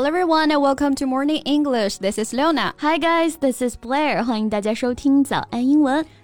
Hello everyone and welcome to Morning English. This is Leona. Hi guys, this is Blair. 欢迎大家收听早安英文。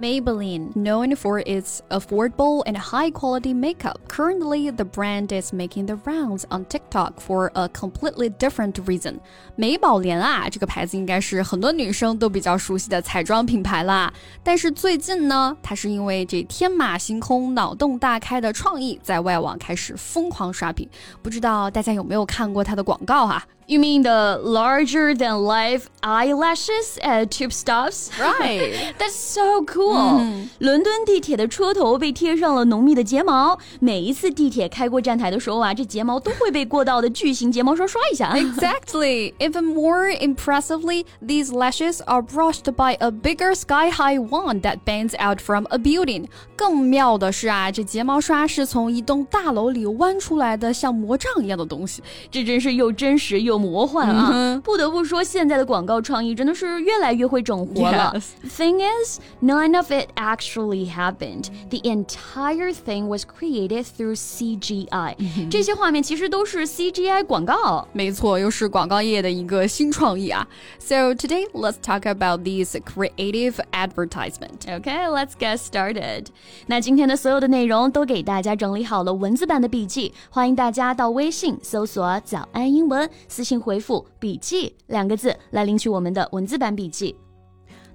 ！Maybelline, known for its affordable and high quality makeup, currently the brand is making the rounds on TikTok for a completely different reason. 美宝莲啊，这个牌子应该是很多女生都比较熟悉的彩妆品牌啦。但是最近呢，它是因为这天马行空、脑洞大开的创意，在外网开始疯狂刷屏。不知道大家有没有看过它的广告啊 ？You mean the larger than life eyelashes at tube stops? Right. That's so cool. 伦敦地铁的车头被贴上了浓密的睫毛，每一次地铁开过站台的时候啊，这睫毛都会被过道的巨型睫毛刷刷一下。Exactly. Even more impressively, these lashes are brushed by a bigger sky-high wand that bends out from a building. 更妙的是啊，这睫毛刷是从一栋大楼里弯出来的，像魔杖一样的东西。这真是又真实又。 魔幻啊！不得不说，现在的广告创意真的是越来越会整活了。Thing is, none of it actually happened. The entire thing was created through CGI. 这些画面其实都是 CGI 广告。没错，又是广告业的一个新创意啊。So today, let's talk about these creative advertisement. Okay, let's get started. 那今天的所有的内容都给大家整理好了文字版的笔记，欢迎大家到微信搜索“早安英文”私。 请回复“笔记”两个字来领取我们的文字版笔记。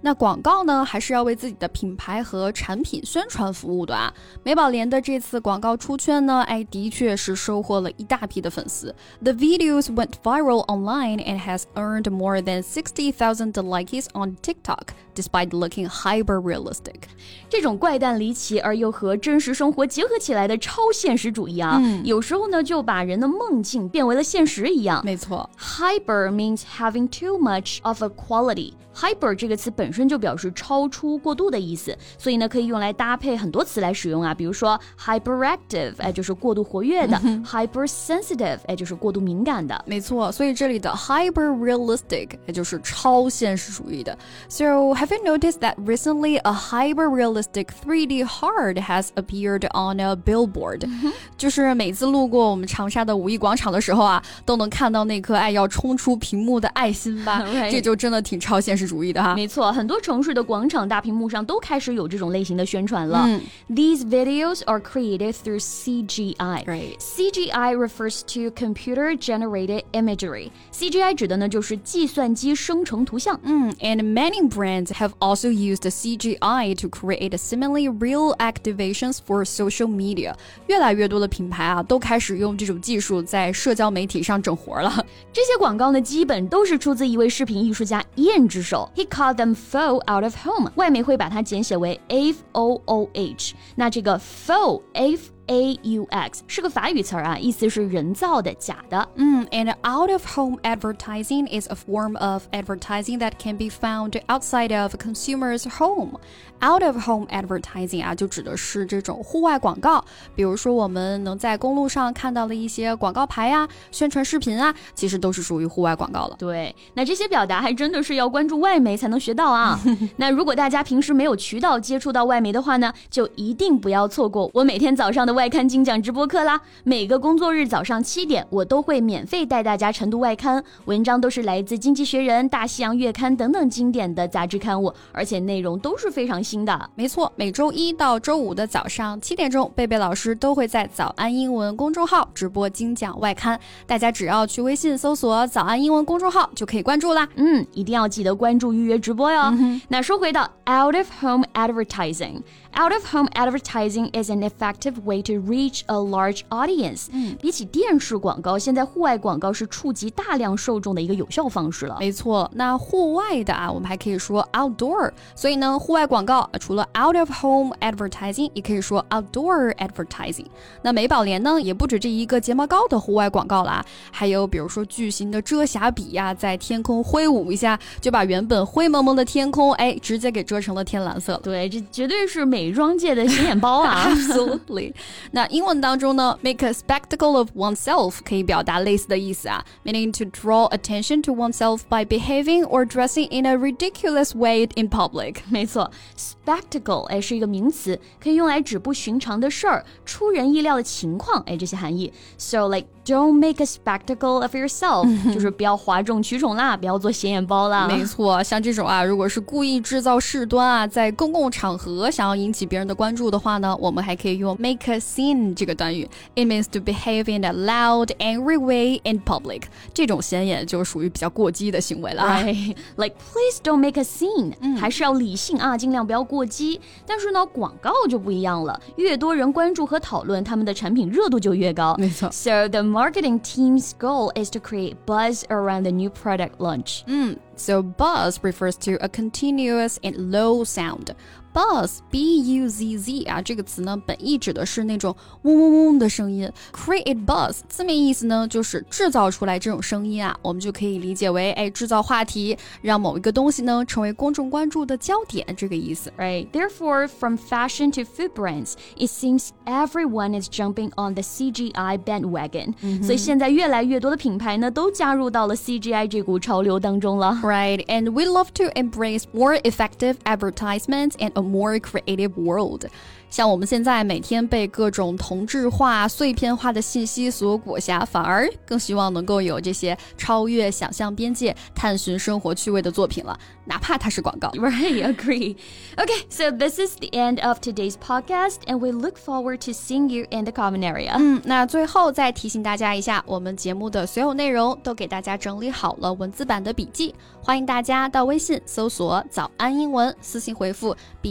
那广告呢，还是要为自己的品牌和产品宣传服务的啊。美宝莲的这次广告出圈呢，哎，的确是收获了一大批的粉丝。The videos went viral online and has earned more than sixty thousand likes on TikTok, despite looking hyper realistic。这种怪诞离奇而又和真实生活结合起来的超现实主义啊，嗯、有时候呢就把人的梦境变为了现实一样。没错，hyper means having too much of a quality。hyper 这个词本 身就表示超出、过度的意思，所以呢可以用来搭配很多词来使用啊，比如说 hyperactive，哎就是过度活跃的；hypersensitive，哎就是过度敏感的。没错，所以这里的 hyper realistic，也就是超现实主义的。So have you noticed that recently a hyper realistic 3D heart has appeared on a billboard？就是每次路过我们长沙的五一广场的时候啊，都能看到那颗爱要冲出屏幕的爱心吧？这就真的挺超现实。主义的哈，没错，很多城市的广场大屏幕上都开始有这种类型的宣传了。嗯、These videos are created through CGI. Right. CGI refers to computer generated imagery. CGI 指的呢就是计算机生成图像。嗯，and many brands have also used CGI to create similarly real activations for social media. 越来越多的品牌啊都开始用这种技术在社交媒体上整活了。这些广告呢，基本都是出自一位视频艺术家燕之手。He called them faux out of home，外媒会把它简写为 f o o h。那这个 faux f a u x 是个法语词儿啊，意思是人造的、假的。嗯，and out of home advertising is a form of advertising that can be found outside of consumers' home. Out of home advertising 啊，就指的是这种户外广告，比如说我们能在公路上看到的一些广告牌啊、宣传视频啊，其实都是属于户外广告了。对，那这些表达还真的是要关注外媒才能学到啊。那如果大家平时没有渠道接触到外媒的话呢，就一定不要错过我每天早上的外刊精讲直播课啦。每个工作日早上七点，我都会免费带大家晨读外刊，文章都是来自《经济学人》《大西洋月刊》等等经典的杂志刊物，而且内容都是非常。新的，没错，每周一到周五的早上七点钟，贝贝老师都会在早安英文公众号直播精讲外刊，大家只要去微信搜索“早安英文”公众号就可以关注啦。嗯，一定要记得关注预约直播哟。那说回到 out of home advertising，out of home advertising is an effective way way to reach a large audience。嗯，比起电视广告，现在户外广告是触及大量受众的一个有效方式了。没错，那户外的啊，我们还可以说 outdoor。所以呢，户外广告除了 out of home advertising，也可以说 outdoor advertising。那美宝莲呢，也不止这一个睫毛膏的户外广告啦，还有比如说巨型的遮瑕笔呀，在天空挥舞一下，就把原本灰蒙蒙的天空，哎，直接给遮成了天蓝色。对，这绝对是美妆界的显眼包啊！Absolutely。那英文当中呢，make a spectacle of oneself 可以表达类似的意思啊，meaning to draw attention to oneself by behaving or dressing in a ridiculous way in public。没错，spectacle 哎是一个名词，可以用来指不寻常的事儿、出人意料的情况，哎这些含义。So like don't make a spectacle of yourself，就是不要哗众取宠啦，不要做显眼包啦。没错，像这种啊，如果是故意制造事端啊，在公共场合想要引起别人的关注的话呢，我们还可以用 make a scene 这个短语，it means to behave in a loud, angry way in public。这种显眼就属于比较过激的行为了。Right, like please don't make a scene，、嗯、还是要理性啊，尽量不要过激。但是呢，广告就不一样了，越多人关注和讨论，他们的产品热度就越高。没错。So mm. the marketing team's goal is to create buzz around the new product launch. 嗯，So mm. buzz refers to a continuous and low sound. Buzz, B-U-Z-Z 啊，这个词呢，本意指的是那种嗡嗡嗡的声音。Create buzz 字面意思呢，就是制造出来这种声音啊，我们就可以理解为，哎，制造话题，让某一个东西呢成为公众关注的焦点，这个意思。Right. Therefore, from fashion to food brands, it seems everyone is jumping on the CGI bandwagon. 所以现在越来越多的品牌呢，都加入到了 CGI 这股潮流当中了。Right. And we love to embrace more effective advertisements and more creative world. 像我们现在每天被各种同质化、碎片化的信息所裹挟，反而更希望能够有这些超越想象边界、探寻生活趣味的作品了，哪怕它是广告。Right, agree. Okay, so this is the end of today's podcast, and we look forward to seeing you in the comment area. 嗯，那最后再提醒大家一下，我们节目的所有内容都给大家整理好了文字版的笔记，欢迎大家到微信搜索“早安英文”，私信回复“